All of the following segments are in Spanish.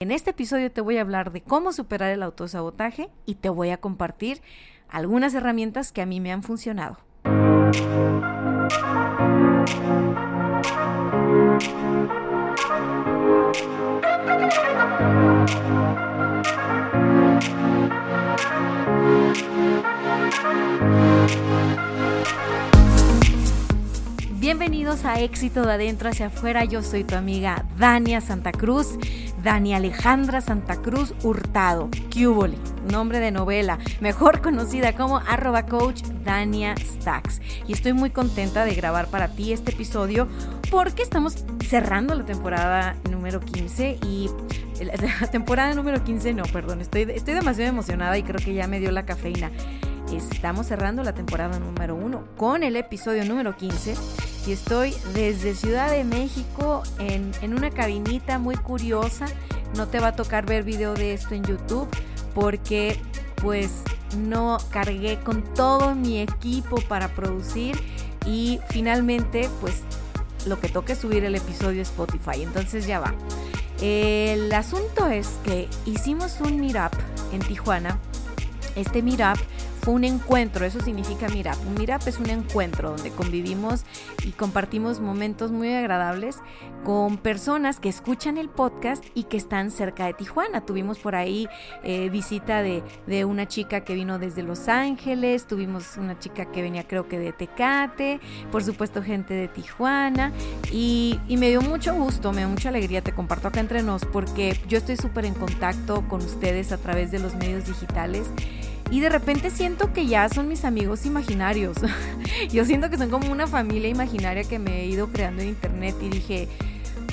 En este episodio te voy a hablar de cómo superar el autosabotaje y te voy a compartir algunas herramientas que a mí me han funcionado. Bienvenidos a Éxito de Adentro hacia Afuera. Yo soy tu amiga Dania Santa Cruz, Dani Alejandra Santa Cruz Hurtado, Cuboli, nombre de novela, mejor conocida como arroba coach Dania Stacks. Y estoy muy contenta de grabar para ti este episodio porque estamos cerrando la temporada número 15 y la temporada número 15 no, perdón, estoy, estoy demasiado emocionada y creo que ya me dio la cafeína. Estamos cerrando la temporada número 1 con el episodio número 15 y estoy desde Ciudad de México en, en, una cabinita muy curiosa. No te va a tocar ver video de esto en YouTube porque pues no cargué con todo mi equipo para producir y finalmente pues lo que toque subir el episodio Spotify. Entonces ya va. El asunto es que hicimos un meetup en Tijuana. Este meetup un encuentro, eso significa meetup. Un meetup es un encuentro donde convivimos y compartimos momentos muy agradables con personas que escuchan el podcast y que están cerca de Tijuana. Tuvimos por ahí eh, visita de, de, una chica que vino desde Los Ángeles, tuvimos una chica que venía creo que de Tecate, por supuesto gente de Tijuana y, y me dio mucho gusto, me dio mucha alegría, te comparto acá entre nos porque yo estoy súper en contacto con ustedes a través de los medios digitales y de repente siento que ya son mis amigos imaginarios. Yo siento que son como una familia imaginaria que me he ido creando en internet y dije,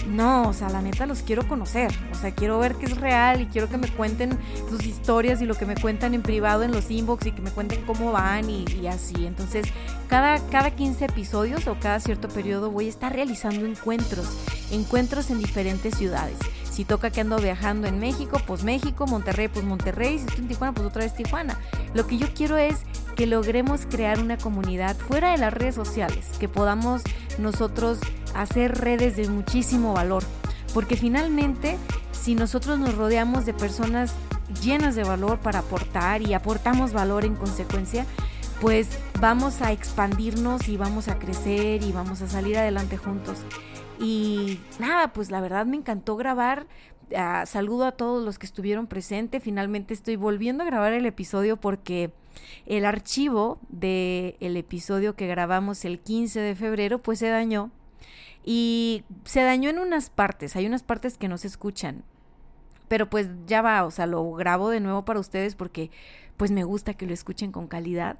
no, o sea, la neta los quiero conocer, o sea, quiero ver que es real y quiero que me cuenten sus historias y lo que me cuentan en privado en los inbox y que me cuenten cómo van y, así. Entonces, cada, cada 15 episodios o cada cierto periodo voy a estar realizando encuentros, encuentros en diferentes ciudades. Si toca que ando viajando en México, pues México, Monterrey, pues Monterrey, si estoy en Tijuana, pues otra vez Tijuana. Lo que yo quiero es que logremos crear una comunidad fuera de las redes sociales, que podamos nosotros hacer redes de muchísimo valor, porque finalmente si nosotros nos rodeamos de personas llenas de valor para aportar y aportamos valor en consecuencia, pues vamos a expandirnos y vamos a crecer y vamos a salir adelante juntos. Y nada, pues la verdad me encantó grabar. Uh, saludo a todos los que estuvieron presentes. Finalmente estoy volviendo a grabar el episodio porque el archivo del el episodio que grabamos el 15 de febrero pues se dañó. Y se dañó en unas partes. Hay unas partes que no se escuchan. Pero pues ya va, o sea, lo grabo de nuevo para ustedes porque pues me gusta que lo escuchen con calidad.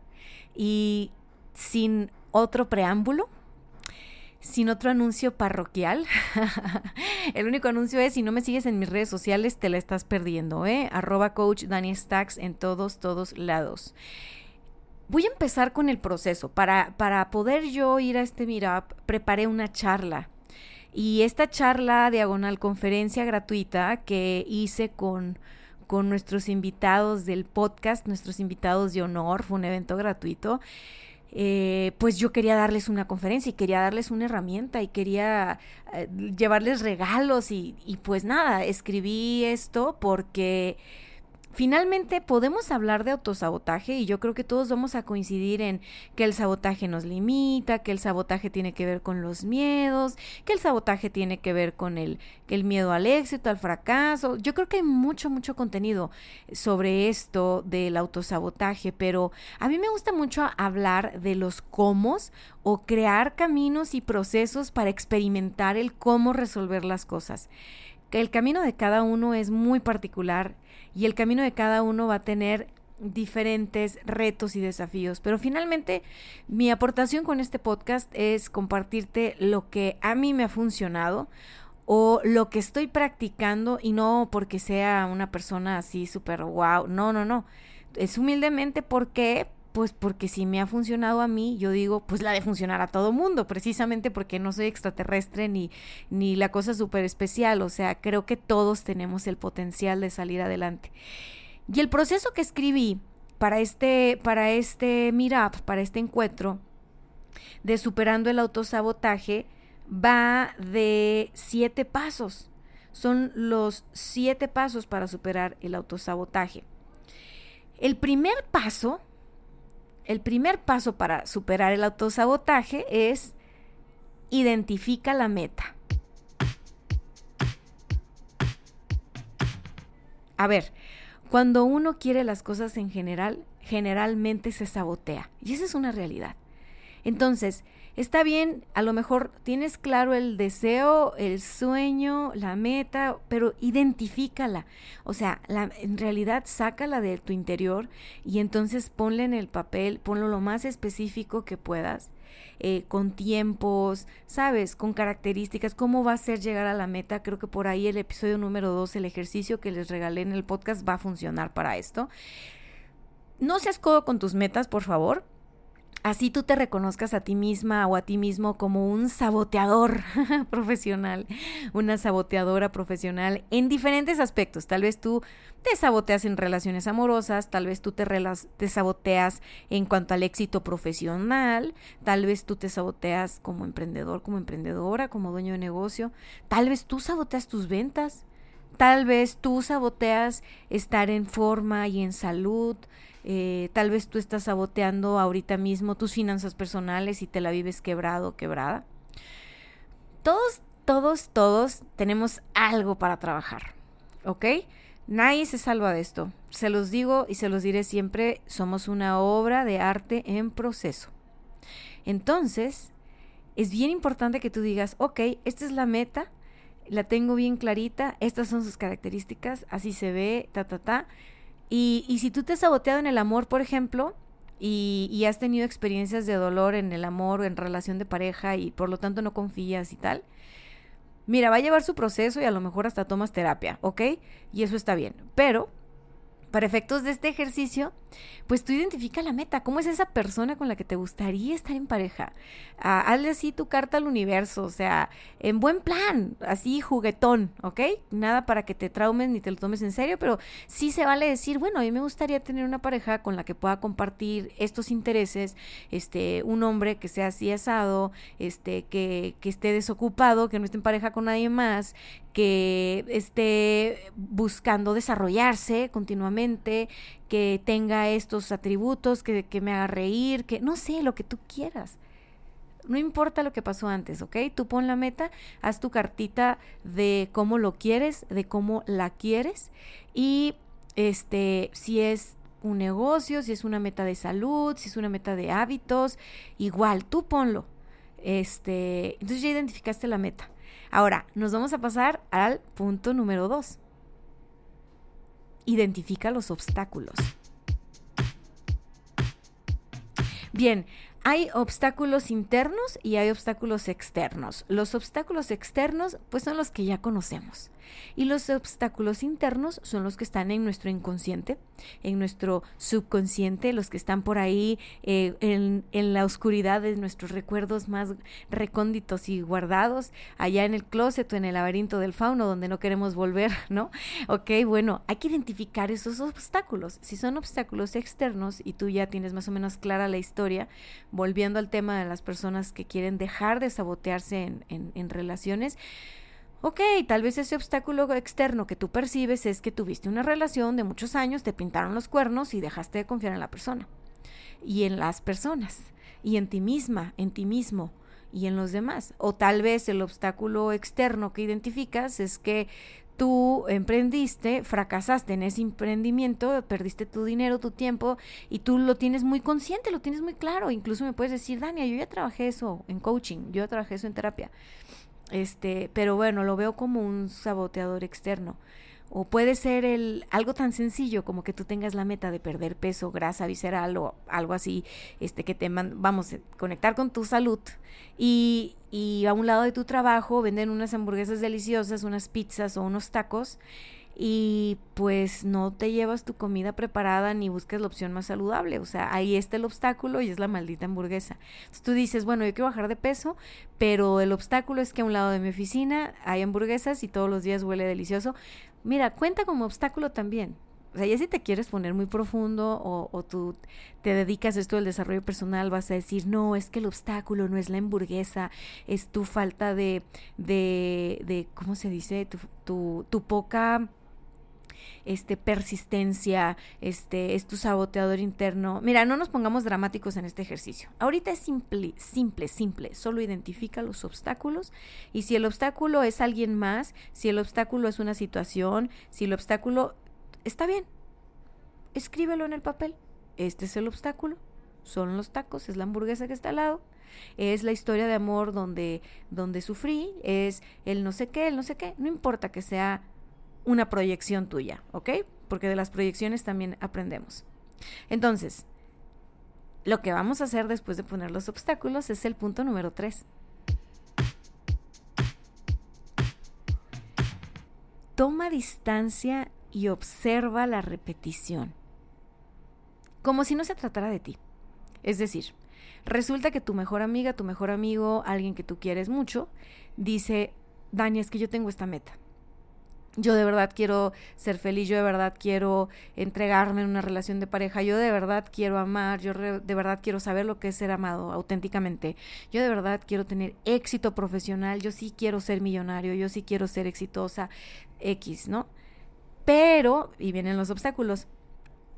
Y sin otro preámbulo, sin otro anuncio parroquial. el único anuncio es, si no me sigues en mis redes sociales, te la estás perdiendo, ¿eh? Arroba coach Dani Stacks en todos, todos lados. Voy a empezar con el proceso. Para, para poder yo ir a este meetup, preparé una charla. Y esta charla, diagonal conferencia gratuita que hice con, con nuestros invitados del podcast, nuestros invitados de honor, fue un evento gratuito. Eh, pues yo quería darles una conferencia y quería darles una herramienta y quería eh, llevarles regalos y, y pues nada, escribí esto porque Finalmente podemos hablar de autosabotaje y yo creo que todos vamos a coincidir en que el sabotaje nos limita, que el sabotaje tiene que ver con los miedos, que el sabotaje tiene que ver con el, el miedo al éxito, al fracaso. Yo creo que hay mucho, mucho contenido sobre esto del autosabotaje, pero a mí me gusta mucho hablar de los cómo o crear caminos y procesos para experimentar el cómo resolver las cosas. El camino de cada uno es muy particular y el camino de cada uno va a tener diferentes retos y desafíos. Pero finalmente mi aportación con este podcast es compartirte lo que a mí me ha funcionado o lo que estoy practicando y no porque sea una persona así súper wow, no, no, no. Es humildemente porque pues porque si me ha funcionado a mí, yo digo, pues la de funcionar a todo mundo, precisamente porque no soy extraterrestre ni, ni la cosa súper especial, o sea, creo que todos tenemos el potencial de salir adelante. Y el proceso que escribí para este, para este meetup, para este encuentro de superando el autosabotaje, va de siete pasos. Son los siete pasos para superar el autosabotaje. El primer paso el primer paso para superar el autosabotaje es identifica la meta. A ver, cuando uno quiere las cosas en general, generalmente se sabotea. Y esa es una realidad. Entonces, está bien, a lo mejor tienes claro el deseo, el sueño, la meta, pero identifícala. O sea, la, en realidad sácala de tu interior y entonces ponle en el papel, ponlo lo más específico que puedas. Eh, con tiempos, ¿sabes? Con características, cómo va a ser llegar a la meta. Creo que por ahí el episodio número 2, el ejercicio que les regalé en el podcast, va a funcionar para esto. No seas codo con tus metas, por favor así tú te reconozcas a ti misma o a ti mismo como un saboteador profesional, una saboteadora profesional en diferentes aspectos. Tal vez tú te saboteas en relaciones amorosas, tal vez tú te, te saboteas en cuanto al éxito profesional, tal vez tú te saboteas como emprendedor, como emprendedora, como dueño de negocio, tal vez tú saboteas tus ventas. Tal vez tú saboteas estar en forma y en salud, eh, tal vez tú estás saboteando ahorita mismo tus finanzas personales y te la vives quebrado quebrada. Todos, todos, todos tenemos algo para trabajar, ¿ok? Nadie se salva de esto. Se los digo y se los diré siempre, somos una obra de arte en proceso. Entonces, es bien importante que tú digas, ok, esta es la meta, la tengo bien clarita, estas son sus características, así se ve, ta, ta, ta. Y, y si tú te has saboteado en el amor, por ejemplo, y, y, has tenido experiencias de dolor en el amor o en relación de pareja y por lo tanto no confías y tal, mira, va a llevar su proceso y a lo mejor hasta tomas terapia, ¿ok? Y eso está bien. Pero para efectos de este ejercicio, pues tú identifica la meta. ¿Cómo es esa persona con la que te gustaría estar en pareja? Ah, hazle así tu carta al universo, o sea, en buen plan, así juguetón, ¿ok? Nada para que te traumes ni te lo tomes en serio, pero sí se vale decir, bueno, a mí me gustaría tener una pareja con la que pueda compartir estos intereses, este, un hombre que sea así asado, este, que, que esté desocupado, que no esté en pareja con nadie más, que esté buscando desarrollarse continuamente, que tenga estos atributos, que, me haga reír, que no sé, lo que tú quieras. No importa lo que pasó antes, ¿ok? Tú pon la meta, haz tu cartita de cómo lo quieres, de cómo la quieres y este, si es un negocio, si es una meta de salud, si es una meta de hábitos, igual, tú ponlo. Este, entonces ya identificaste la meta. Ahora, nos vamos a pasar al punto número dos. Identifica los obstáculos. Bien, hay obstáculos internos y hay obstáculos externos. Los obstáculos externos pues son los que ya conocemos y los obstáculos internos son los que están en nuestro inconsciente, en nuestro subconsciente, los que están por ahí eh, en, en, la oscuridad de nuestros recuerdos más recónditos y guardados, allá en el closet o en el laberinto del fauno donde no queremos volver, ¿no? Ok, bueno, hay que identificar esos obstáculos. Si son obstáculos externos y tú ya tienes más o menos clara la historia, volviendo al tema de las personas que quieren dejar de sabotearse en, en, relaciones, Ok, tal vez ese obstáculo externo que tú percibes es que tuviste una relación de muchos años, te pintaron los cuernos y dejaste de confiar en la persona. Y en las personas. Y en ti misma, en ti mismo y en los demás. O tal vez el obstáculo externo que identificas es que tú emprendiste, fracasaste en ese emprendimiento, perdiste tu dinero, tu tiempo y tú lo tienes muy consciente, lo tienes muy claro. Incluso me puedes decir, Dania, yo ya trabajé eso en coaching, yo ya trabajé eso en terapia. Este, pero bueno, lo veo como un saboteador externo. O puede ser el, algo tan sencillo como que tú tengas la meta de perder peso, grasa visceral o algo así, este, que te vamos a conectar con tu salud. Y, y a un lado de tu trabajo venden unas hamburguesas deliciosas, unas pizzas o unos tacos y pues no te llevas tu comida preparada ni buscas la opción más saludable. O sea, ahí está el obstáculo y es la maldita hamburguesa. Entonces tú dices, bueno, yo quiero bajar de peso, pero el obstáculo es que a un lado de mi oficina hay hamburguesas y todos los días huele delicioso. Mira, cuenta como obstáculo también. O sea, ya si te quieres poner muy profundo o, o, tú te dedicas a esto del desarrollo personal, vas a decir, no, es que el obstáculo no es la hamburguesa, es tu falta de, de, de ¿cómo se dice? Tu, tu, tu poca este, persistencia, este, es tu saboteador interno. Mira, no nos pongamos dramáticos en este ejercicio. Ahorita es simple, simple, simple. Solo identifica los obstáculos y si el obstáculo es alguien más, si el obstáculo es una situación, si el obstáculo está bien, escríbelo en el papel. Este es el obstáculo. Son los tacos, es la hamburguesa que está al lado, es la historia de amor donde, donde sufrí, es el no sé qué, el no sé qué. No importa que sea una proyección tuya, ¿ok? Porque de las proyecciones también aprendemos. Entonces, lo que vamos a hacer después de poner los obstáculos es el punto número 3. Toma distancia y observa la repetición. Como si no se tratara de ti. Es decir, resulta que tu mejor amiga, tu mejor amigo, alguien que tú quieres mucho, dice, Dani, es que yo tengo esta meta yo de verdad quiero ser feliz, yo de verdad quiero entregarme en una relación de pareja, yo de verdad quiero amar, yo de verdad quiero saber lo que es ser amado auténticamente, yo de verdad quiero tener éxito profesional, yo sí quiero ser millonario, yo sí quiero ser exitosa, X, ¿no? Pero, y vienen los obstáculos,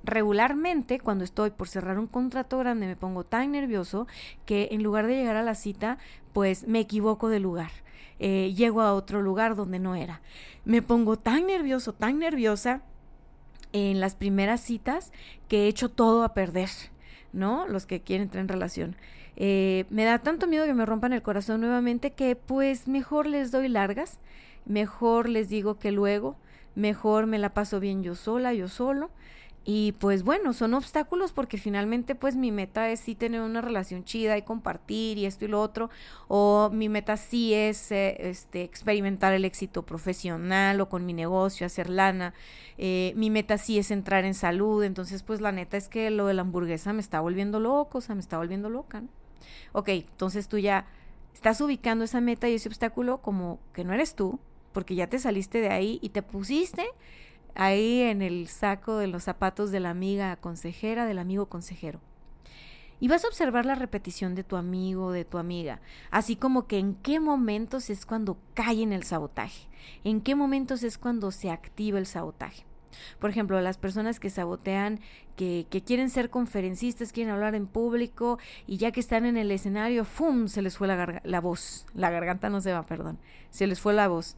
regularmente cuando estoy por cerrar un contrato grande me pongo tan nervioso que en lugar de llegar a la cita, pues me equivoco de lugar eh, llego a otro lugar donde no era. Me pongo tan nervioso, tan nerviosa en las primeras citas que he hecho todo a perder, ¿no? Los que quieren entrar en relación. Eh, me da tanto miedo que me rompan el corazón nuevamente que pues mejor les doy largas, mejor les digo que luego, mejor me la paso bien yo sola, yo solo. Y pues bueno, son obstáculos porque finalmente pues mi meta es sí tener una relación chida y compartir y esto y lo otro. O mi meta sí es eh, este, experimentar el éxito profesional o con mi negocio, hacer lana. Eh, mi meta sí es entrar en salud. Entonces pues la neta es que lo de la hamburguesa me está volviendo loco, o sea, me está volviendo loca. ¿no? Ok, entonces tú ya estás ubicando esa meta y ese obstáculo como que no eres tú, porque ya te saliste de ahí y te pusiste ahí en el saco de los zapatos de la amiga consejera, del amigo consejero. Y vas a observar la repetición de tu amigo, de tu amiga, así como que en qué momentos es cuando cae en el sabotaje, en qué momentos es cuando se activa el sabotaje. Por ejemplo, las personas que sabotean, que, quieren ser conferencistas, quieren hablar en público y ya que están en el escenario, ¡fum! se les fue la, la voz, la garganta no se va, perdón, se les fue la voz.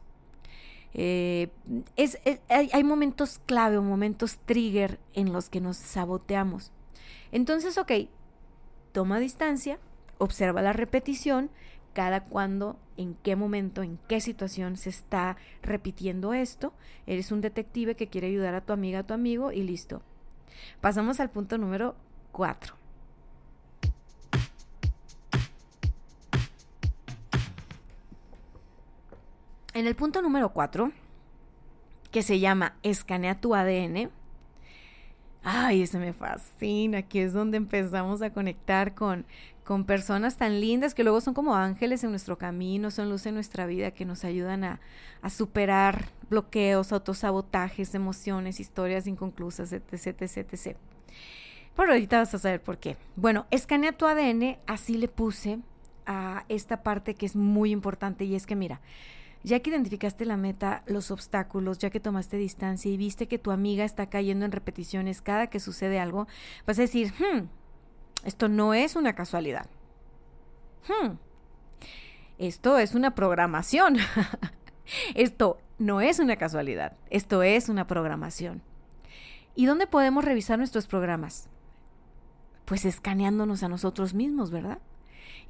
Eh, es, hay, momentos clave o momentos trigger en los que nos saboteamos. Entonces, ok, toma distancia, observa la repetición, cada cuando, en qué momento, en qué situación se está repitiendo esto. Eres un detective que quiere ayudar a tu amiga, a tu amigo y listo. Pasamos al punto número 4. En el punto número 4, que se llama Escanea tu ADN, ay, ese me fascina, aquí es donde empezamos a conectar con, con personas tan lindas que luego son como ángeles en nuestro camino, son luz en nuestra vida que nos ayudan a, a superar bloqueos, autosabotajes, emociones, historias inconclusas, etc, etc, etc. Pero ahorita vas a saber por qué. Bueno, escanea tu ADN, así le puse a esta parte que es muy importante y es que mira, ya que identificaste la meta, los obstáculos, ya que tomaste distancia y viste que tu amiga está cayendo en repeticiones cada que sucede algo, vas a decir, hmm, esto no es una casualidad. Hmm, esto es una programación. esto no es una casualidad, esto es una programación. ¿Y dónde podemos revisar nuestros programas? Pues escaneándonos a nosotros mismos, ¿verdad?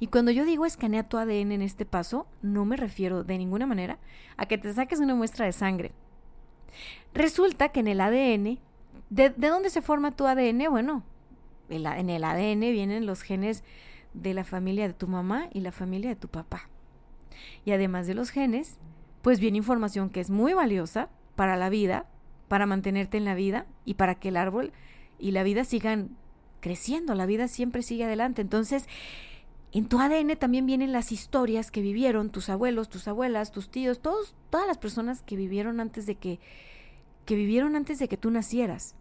Y cuando yo digo escanea tu ADN en este paso, no me refiero de ninguna manera a que te saques una muestra de sangre. Resulta que en el ADN, ¿de, dónde se forma tu ADN? Bueno, en el ADN vienen los genes de la familia de tu mamá y la familia de tu papá. Y además de los genes, pues viene información que es muy valiosa para la vida, para mantenerte en la vida y para que el árbol y la vida sigan creciendo, la vida siempre sigue adelante. Entonces, en tu ADN también vienen las historias que vivieron tus abuelos, tus abuelas, tus tíos, todos, todas las personas que vivieron antes de que, que vivieron antes de que tú nacieras.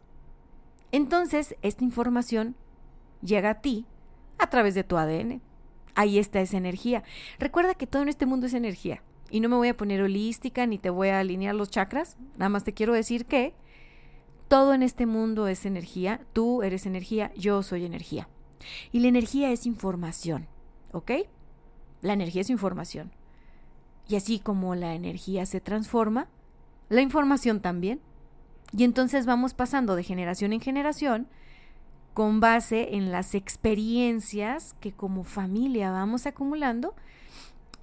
Entonces, esta información llega a ti a través de tu ADN. Ahí está esa energía. Recuerda que todo en este mundo es energía. Y no me voy a poner holística ni te voy a alinear los chakras. Nada más te quiero decir que todo en este mundo es energía. Tú eres energía, yo soy energía. Y la energía es información. ¿Ok? La energía es información. Y así como la energía se transforma, la información también. Y entonces vamos pasando de generación en generación con base en las experiencias que como familia vamos acumulando,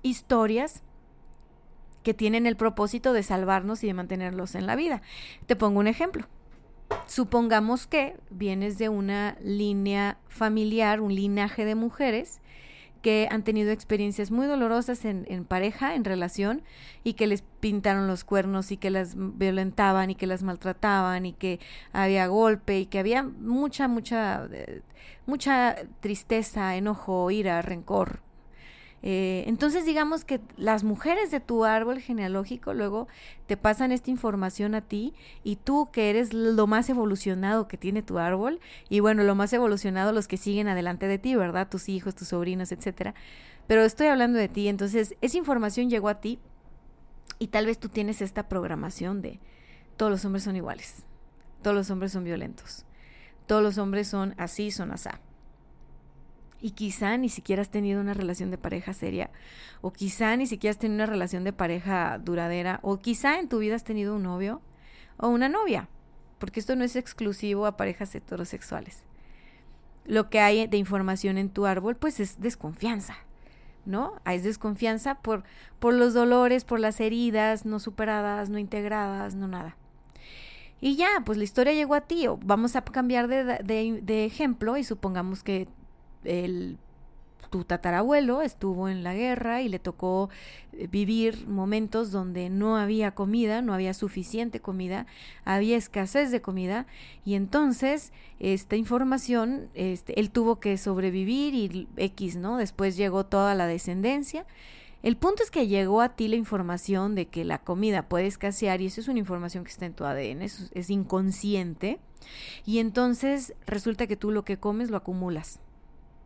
historias que tienen el propósito de salvarnos y de mantenerlos en la vida. Te pongo un ejemplo. Supongamos que vienes de una línea familiar, un linaje de mujeres que han tenido experiencias muy dolorosas en, en, pareja, en relación, y que les pintaron los cuernos y que las violentaban y que las maltrataban y que había golpe y que había mucha, mucha, eh, mucha tristeza, enojo, ira, rencor, eh, entonces digamos que las mujeres de tu árbol genealógico luego te pasan esta información a ti y tú que eres lo más evolucionado que tiene tu árbol y bueno, lo más evolucionado los que siguen adelante de ti, ¿verdad? Tus hijos, tus sobrinos, etcétera. Pero estoy hablando de ti, entonces esa información llegó a ti y tal vez tú tienes esta programación de todos los hombres son iguales, todos los hombres son violentos, todos los hombres son así, son asá y quizá ni siquiera has tenido una relación de pareja seria, o quizá ni siquiera has tenido una relación de pareja duradera, o quizá en tu vida has tenido un novio o una novia, porque esto no es exclusivo a parejas heterosexuales. Lo que hay de información en tu árbol, pues es desconfianza, ¿no? Hay desconfianza por, por los dolores, por las heridas no superadas, no integradas, no nada. Y ya, pues la historia llegó a ti. vamos a cambiar de, de ejemplo y supongamos que el tu tatarabuelo estuvo en la guerra y le tocó eh, vivir momentos donde no había comida, no había suficiente comida, había escasez de comida y entonces esta información, este, él tuvo que sobrevivir y X, ¿no? Después llegó toda la descendencia. El punto es que llegó a ti la información de que la comida puede escasear y eso es una información que está en tu ADN, es inconsciente y entonces resulta que tú lo que comes lo acumulas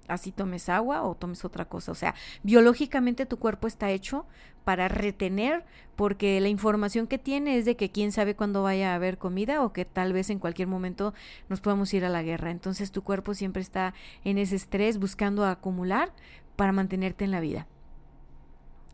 así tomes agua o tomes otra cosa. O sea, biológicamente tu cuerpo está hecho para retener porque la información que tiene es de que quién sabe cuándo vaya a haber comida o que tal vez en cualquier momento nos podamos ir a la guerra. Entonces tu cuerpo siempre está en ese estrés buscando acumular para mantenerte en la vida.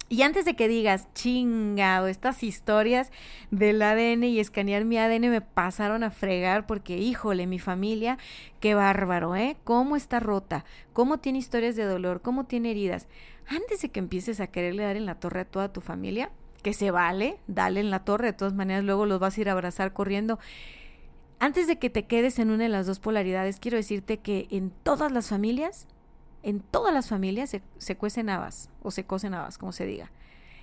Y antes de que digas, chingado, estas historias del ADN y escanear mi ADN me pasaron a fregar porque, híjole, mi familia, qué bárbaro, ¿eh? ¿Cómo está rota? ¿Cómo tiene historias de dolor? ¿Cómo tiene heridas? Antes de que empieces a quererle dar en la torre a toda tu familia, que se vale, dale en la torre, de todas maneras luego los vas a ir a abrazar corriendo. Antes de que te quedes en una de las dos polaridades, quiero decirte que en todas las familias en todas las familias se, cuecen habas o se cocen habas, como se diga.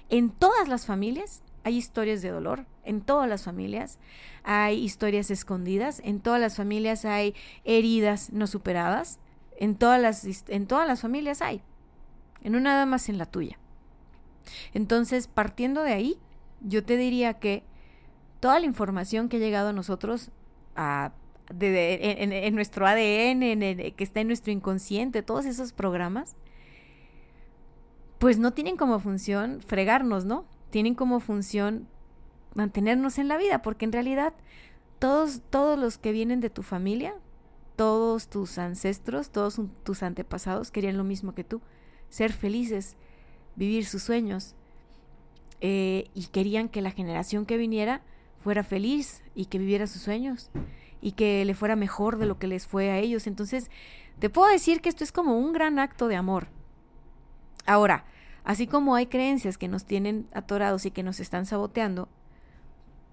En todas las familias hay historias de dolor, en todas las familias hay historias escondidas, en todas las familias hay heridas no superadas, en todas las, en todas las familias hay, en una nada más en la tuya. Entonces, partiendo de ahí, yo te diría que toda la información que ha llegado a nosotros a en, nuestro ADN, en que está en nuestro inconsciente, todos esos programas, pues no tienen como función fregarnos, ¿no? Tienen como función mantenernos en la vida, porque en realidad todos, todos los que vienen de tu familia, todos tus ancestros, todos tus antepasados querían lo mismo que tú, ser felices, vivir sus sueños, eh, y querían que la generación que viniera fuera feliz y que viviera sus sueños y que le fuera mejor de lo que les fue a ellos. Entonces, te puedo decir que esto es como un gran acto de amor. Ahora, así como hay creencias que nos tienen atorados y que nos están saboteando,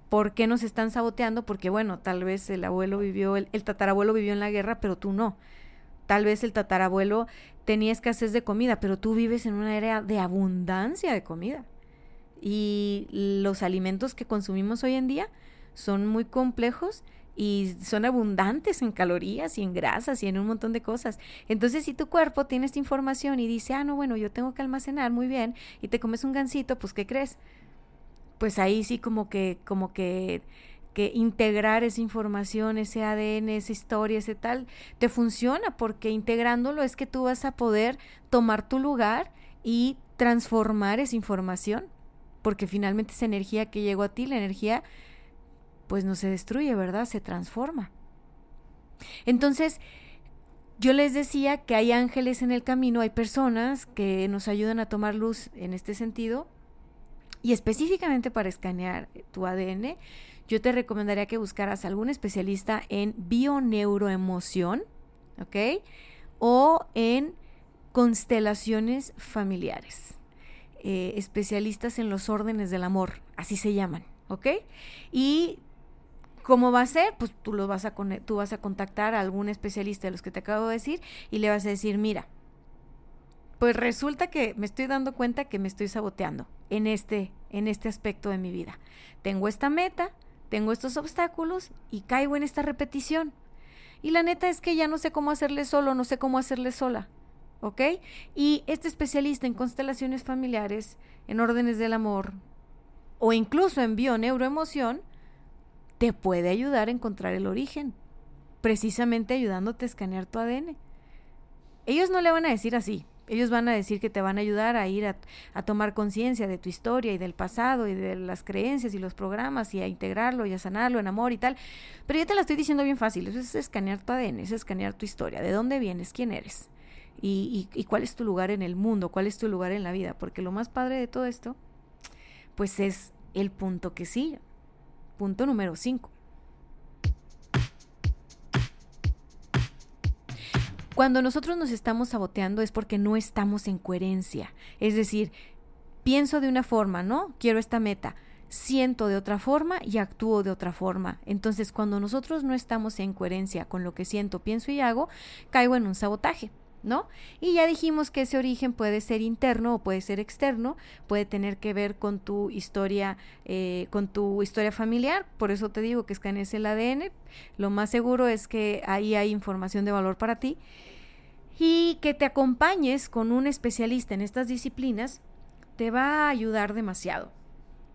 ¿Por qué nos están saboteando? Porque bueno, tal vez el abuelo vivió, el, tatarabuelo vivió en la guerra, pero tú no. Tal vez el tatarabuelo tenía escasez de comida, pero tú vives en una era de abundancia de comida. Y los alimentos que consumimos hoy en día son muy complejos y son abundantes en calorías y en grasas y en un montón de cosas. Entonces, si tu cuerpo tiene esta información y dice, ah, no, bueno, yo tengo que almacenar muy bien y te comes un gansito, pues, ¿qué crees? pues ahí sí como que, como que, que integrar esa información, ese ADN, esa historia, ese tal, te funciona, porque integrándolo es que tú vas a poder tomar tu lugar y transformar esa información, porque finalmente esa energía que llegó a ti, la energía, pues no se destruye, ¿verdad? Se transforma. Entonces, yo les decía que hay ángeles en el camino, hay personas que nos ayudan a tomar luz en este sentido, y específicamente para escanear tu ADN, yo te recomendaría que buscaras algún especialista en bioneuroemoción, ¿ok? O en constelaciones familiares. Eh, especialistas en los órdenes del amor, así se llaman, ¿ok? Y ¿Cómo va a ser? Pues tú, lo vas a, tú vas a contactar a algún especialista de los que te acabo de decir y le vas a decir, mira, pues resulta que me estoy dando cuenta que me estoy saboteando en este, en este aspecto de mi vida. Tengo esta meta, tengo estos obstáculos y caigo en esta repetición. Y la neta es que ya no sé cómo hacerle solo, no sé cómo hacerle sola. ¿Ok? Y este especialista en constelaciones familiares, en órdenes del amor o incluso en bio-neuroemoción, te puede ayudar a encontrar el origen, precisamente ayudándote a escanear tu ADN. Ellos no le van a decir así, ellos van a decir que te van a ayudar a ir a, tomar conciencia de tu historia y del pasado y de las creencias y los programas y a integrarlo y a sanarlo en amor y tal. Pero yo te la estoy diciendo bien fácil. Eso es escanear tu ADN, es escanear tu historia. ¿De dónde vienes? ¿Quién eres? Y, y, cuál es tu lugar en el mundo, cuál es tu lugar en la vida. Porque lo más padre de todo esto, pues es el punto que sí. Punto número 5 Cuando nosotros nos estamos saboteando es porque no estamos en coherencia. Es decir, pienso de una forma, ¿no? Quiero esta meta. Siento de otra forma y actúo de otra forma. Entonces, cuando nosotros no estamos en coherencia con lo que siento, pienso y hago, caigo en un sabotaje. ¿No? Y ya dijimos que ese origen puede ser interno o puede ser externo, puede tener que ver con tu historia, eh, con tu historia familiar, por eso te digo que escanees el ADN, lo más seguro es que ahí hay información de valor para ti y que te acompañes con un especialista en estas disciplinas te va a ayudar demasiado.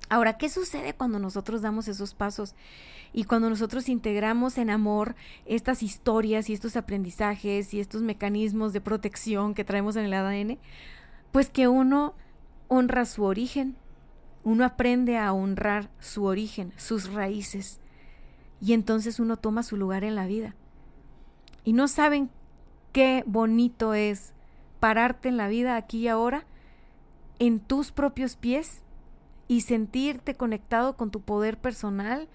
Ahora, ¿qué sucede cuando nosotros damos esos pasos y cuando nosotros integramos en amor estas historias y estos aprendizajes y estos mecanismos de protección que traemos en el ADN? Pues que uno honra su origen, uno aprende a honrar su origen, sus raíces, y entonces uno toma su lugar en la vida. Y no saben qué bonito es pararte en la vida aquí y ahora, en tus propios pies y sentirte conectado con tu poder personal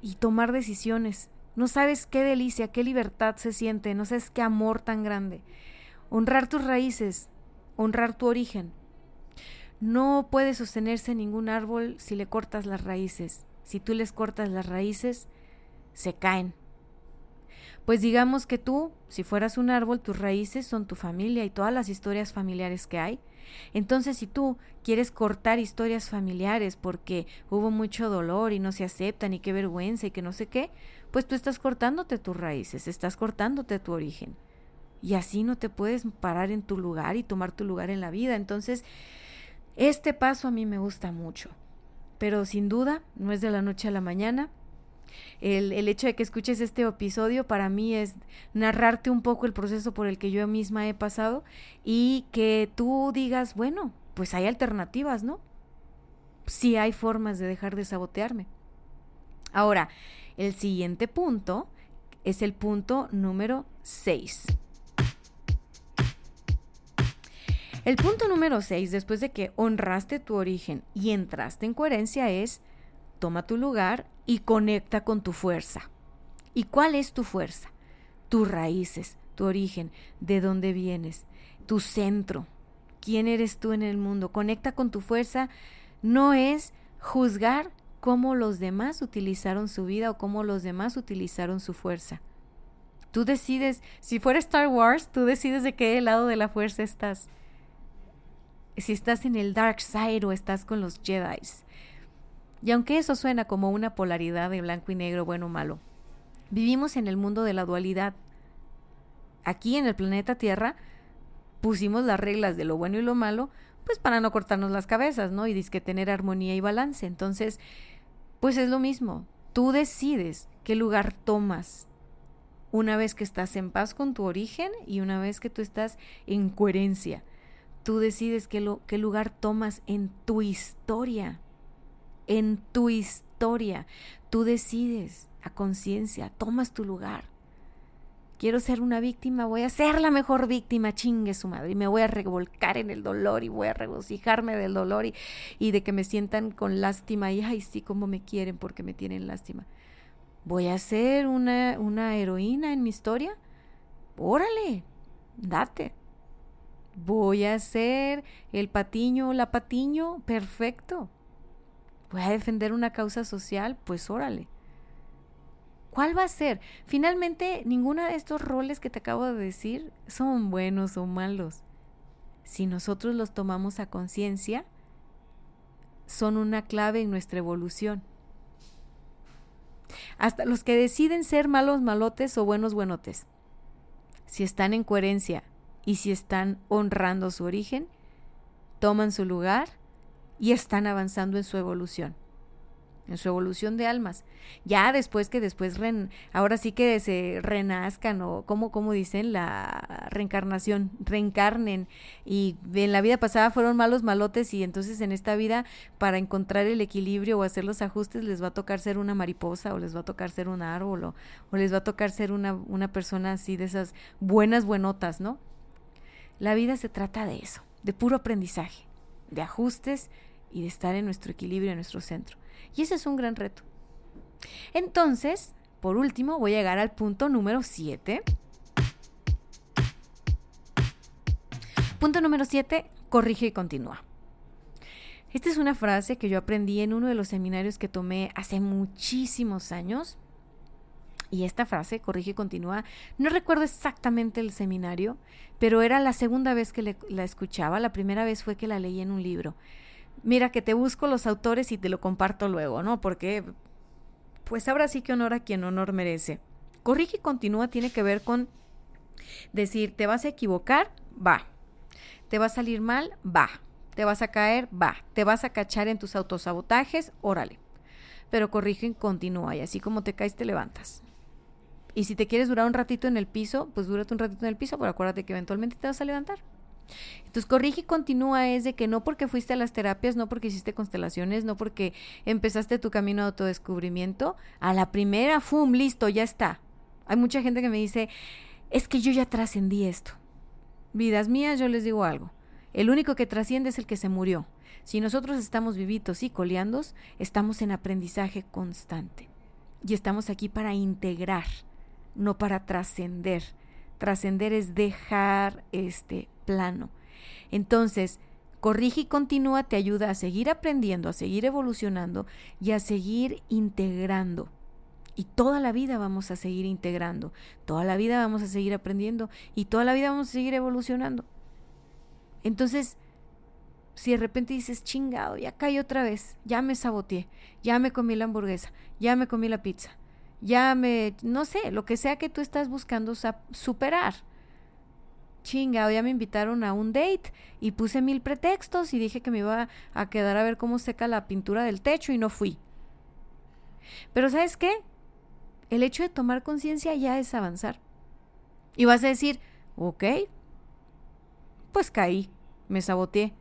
y tomar decisiones. No sabes qué delicia, qué libertad se siente, no sabes qué amor tan grande. Honrar tus raíces, honrar tu origen. No puede sostenerse ningún árbol si le cortas las raíces. Si tú les cortas las raíces, se caen. Pues digamos que tú, si fueras un árbol, tus raíces son tu familia y todas las historias familiares que hay. Entonces, si tú quieres cortar historias familiares porque hubo mucho dolor y no se aceptan y qué vergüenza y que no sé qué, pues tú estás cortándote tus raíces, estás cortándote tu origen. Y así no te puedes parar en tu lugar y tomar tu lugar en la vida. Entonces, este paso a mí me gusta mucho. Pero sin duda, no es de la noche a la mañana, el, el, hecho de que escuches este episodio para mí es narrarte un poco el proceso por el que yo misma he pasado y que tú digas, bueno, pues hay alternativas, ¿no? Sí hay formas de dejar de sabotearme. Ahora, el siguiente punto es el punto número 6. El punto número 6, después de que honraste tu origen y entraste en coherencia, es toma tu lugar y conecta con tu fuerza. ¿Y cuál es tu fuerza? Tus raíces, tu origen, de dónde vienes, tu centro, quién eres tú en el mundo. Conecta con tu fuerza no es juzgar cómo los demás utilizaron su vida o cómo los demás utilizaron su fuerza. Tú decides, si fuera Star Wars, tú decides de qué lado de la fuerza estás. Si estás en el dark side o estás con los Jedi. Y aunque eso suena como una polaridad de blanco y negro, bueno o malo, vivimos en el mundo de la dualidad. Aquí en el planeta Tierra pusimos las reglas de lo bueno y lo malo, pues para no cortarnos las cabezas, ¿no? Y que tener armonía y balance. Entonces, pues es lo mismo. Tú decides qué lugar tomas una vez que estás en paz con tu origen y una vez que tú estás en coherencia. Tú decides qué lugar tomas en tu historia. En tu historia. Tú decides a conciencia, tomas tu lugar. Quiero ser una víctima, voy a ser la mejor víctima, chingue su madre, y me voy a revolcar en el dolor y voy a regocijarme del dolor y, y de que me sientan con lástima y ay sí, cómo me quieren porque me tienen lástima voy a ser una, una heroína en mi historia. Órale, date. Voy a ser el patiño la patiño, perfecto. Voy a defender una causa social, pues órale. ¿Cuál va a ser? Finalmente, ninguno de estos roles que te acabo de decir son buenos o malos. Si nosotros los tomamos a conciencia, son una clave en nuestra evolución. Hasta los que deciden ser malos malotes o buenos buenotes. Si están en coherencia y si están honrando su origen, toman su lugar y están avanzando en su evolución en su evolución de almas. Ya después que después, ahora sí que se renazcan o como, como dicen, la reencarnación, reencarnen y en la vida pasada fueron malos malotes y entonces en esta vida para encontrar el equilibrio o hacer los ajustes les va a tocar ser una mariposa o les va a tocar ser un árbol o, o les va a tocar ser una, una persona así de esas buenas buenotas, ¿no? La vida se trata de eso, de puro aprendizaje, de ajustes y de estar en nuestro equilibrio, en nuestro centro. Y ese es un gran reto. Entonces, por último, voy a llegar al punto número 7. Punto número 7, corrige y continúa. Esta es una frase que yo aprendí en uno de los seminarios que tomé hace muchísimos años. Y esta frase, corrige y continúa, no recuerdo exactamente el seminario, pero era la segunda vez que la escuchaba. La primera vez fue que la leí en un libro mira que te busco los autores y te lo comparto luego, ¿no? Porque, pues ahora sí que honor a quien honor merece. Corrige y continúa tiene que ver con decir, te vas a equivocar, va. Te va a salir mal, va. Te vas a caer, va. Te vas a cachar en tus autosabotajes, órale. Pero corrige y continúa y así como te caes te levantas. Y si te quieres durar un ratito en el piso, pues dúrate un ratito en el piso, pero acuérdate que eventualmente te vas a levantar. Entonces, corrige y continúa es de que no porque fuiste a las terapias, no porque hiciste constelaciones, no porque empezaste tu camino de autodescubrimiento, a la primera, ¡fum! Listo, ya está. Hay mucha gente que me dice, es que yo ya trascendí esto. Vidas mías, yo les digo algo. El único que trasciende es el que se murió. Si nosotros estamos vivitos y coleandos, estamos en aprendizaje constante. Y estamos aquí para integrar, no para trascender. Trascender es dejar este plano. Entonces, corrige y continúa te ayuda a seguir aprendiendo, a seguir evolucionando y a seguir integrando. Y toda la vida vamos a seguir integrando, toda la vida vamos a seguir aprendiendo y toda la vida vamos a seguir evolucionando. Entonces, si de repente dices, chingado, ya caí otra vez, ya me saboteé, ya me comí la hamburguesa, ya me comí la pizza, ya me, no sé, lo que sea que tú estás buscando superar chinga, ya me invitaron a un date y puse mil pretextos y dije que me iba a quedar a ver cómo seca la pintura del techo y no fui. Pero ¿sabes qué? El hecho de tomar conciencia ya es avanzar. Y vas a decir, ok, pues caí, me saboteé,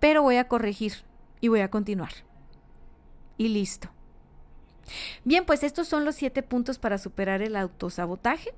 pero voy a corregir y voy a continuar. Y listo. Bien, pues estos son los siete puntos para superar el autosabotaje.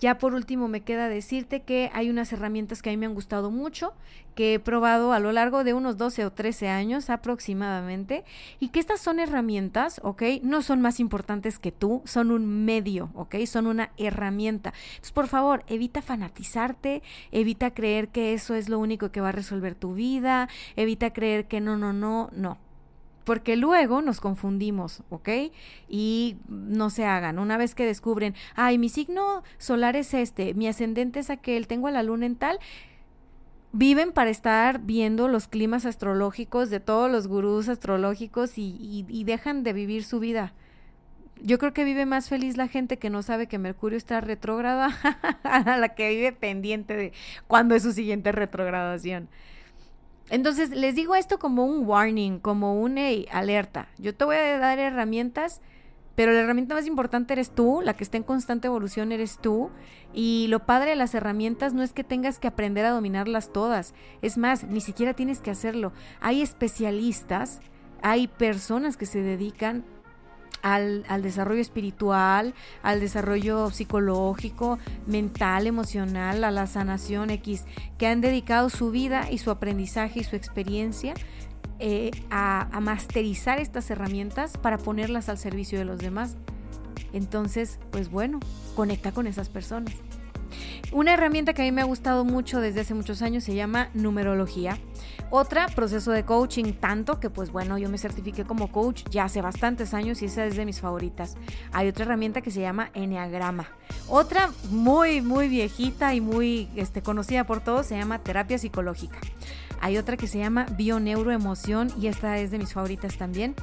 Ya por último me queda decirte que hay unas herramientas que a mí me han gustado mucho, que he probado a lo largo de unos 12 o 13 años aproximadamente, y que estas son herramientas, ¿ok? No son más importantes que tú, son un medio, ¿ok? Son una herramienta. Entonces, por favor, evita fanatizarte, evita creer que eso es lo único que va a resolver tu vida, evita creer que no, no, no, no porque luego nos confundimos, ¿ok? Y no se hagan. Una vez que descubren, ay, mi signo solar es este, mi ascendente es aquel, tengo a la luna en tal, viven para estar viendo los climas astrológicos de todos los gurús astrológicos y, y, dejan de vivir su vida. Yo creo que vive más feliz la gente que no sabe que Mercurio está retrógrada a la que vive pendiente de cuándo es su siguiente retrogradación. Entonces, les digo esto como un warning, como una alerta. Yo te voy a dar herramientas pero la herramienta más importante eres tú, la que está en constante evolución eres tú. Y lo padre de las herramientas no es que tengas que aprender a dominarlas todas. Es más, ni siquiera tienes que hacerlo. Hay especialistas, hay personas que se dedican al, al, desarrollo espiritual, al desarrollo psicológico, mental, emocional, a la sanación X, que han dedicado su vida y su aprendizaje y su experiencia eh, a, a masterizar estas herramientas para ponerlas al servicio de los demás. Entonces, pues bueno, conecta con esas personas. Una herramienta que a mí me ha gustado mucho desde hace muchos años se llama numerología. Otra, proceso de coaching, tanto que pues bueno, yo me certifiqué como coach ya hace bastantes años y esa es de mis favoritas. Hay otra herramienta que se llama Enneagrama. Otra muy, muy viejita y muy este, conocida por todos se llama terapia psicológica. Hay otra que se llama Bioneuroemoción y esta es de mis favoritas también.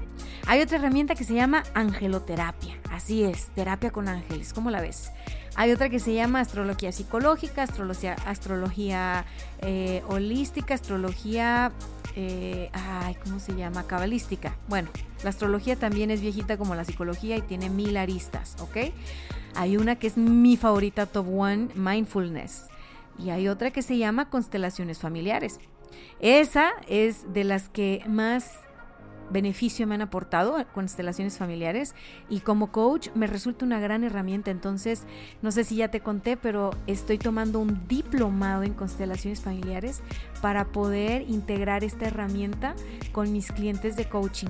Hay otra herramienta que se llama angeloterapia. Así es, terapia con ángeles. ¿Cómo la ves? Hay otra que se llama astrología psicológica, astrología, astrología eh, holística, astrología, eh, ay, ¿cómo se llama? Cabalística. Bueno, la astrología también es viejita como la psicología y tiene mil aristas, ¿ok? Hay una que es mi favorita, top one, mindfulness. Y hay otra que se llama constelaciones familiares. Esa es de las que más beneficio me han aportado constelaciones familiares y como coach me resulta una gran herramienta. Entonces, no sé si ya te conté, pero estoy tomando un diplomado en constelaciones familiares para poder integrar esta herramienta con mis clientes de coaching.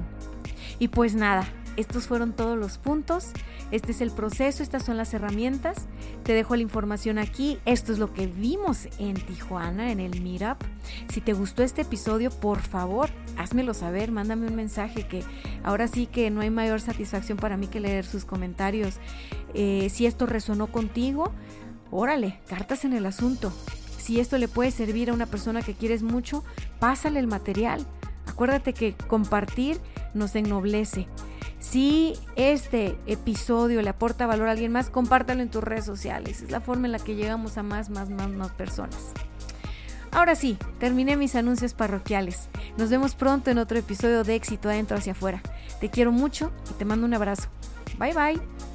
Y pues nada, estos fueron todos los puntos. Este es el proceso, estas son las herramientas. Te dejo la información aquí. Esto es lo que vimos en Tijuana, en el Meetup. Si te gustó este episodio, por favor, házmelo saber, mándame un mensaje que ahora sí que no hay mayor satisfacción para mí que leer sus comentarios. Eh, si esto resonó contigo, órale, cartas en el asunto. Si esto le puede servir a una persona que quieres mucho, pásale el material. Acuérdate que compartir nos ennoblece. Si este episodio le aporta valor a alguien más, compártalo en tus redes sociales. Es la forma en la que llegamos a más, más, más, más personas. Ahora sí, terminé mis anuncios parroquiales. Nos vemos pronto en otro episodio de Éxito Adentro hacia afuera. Te quiero mucho y te mando un abrazo. Bye bye.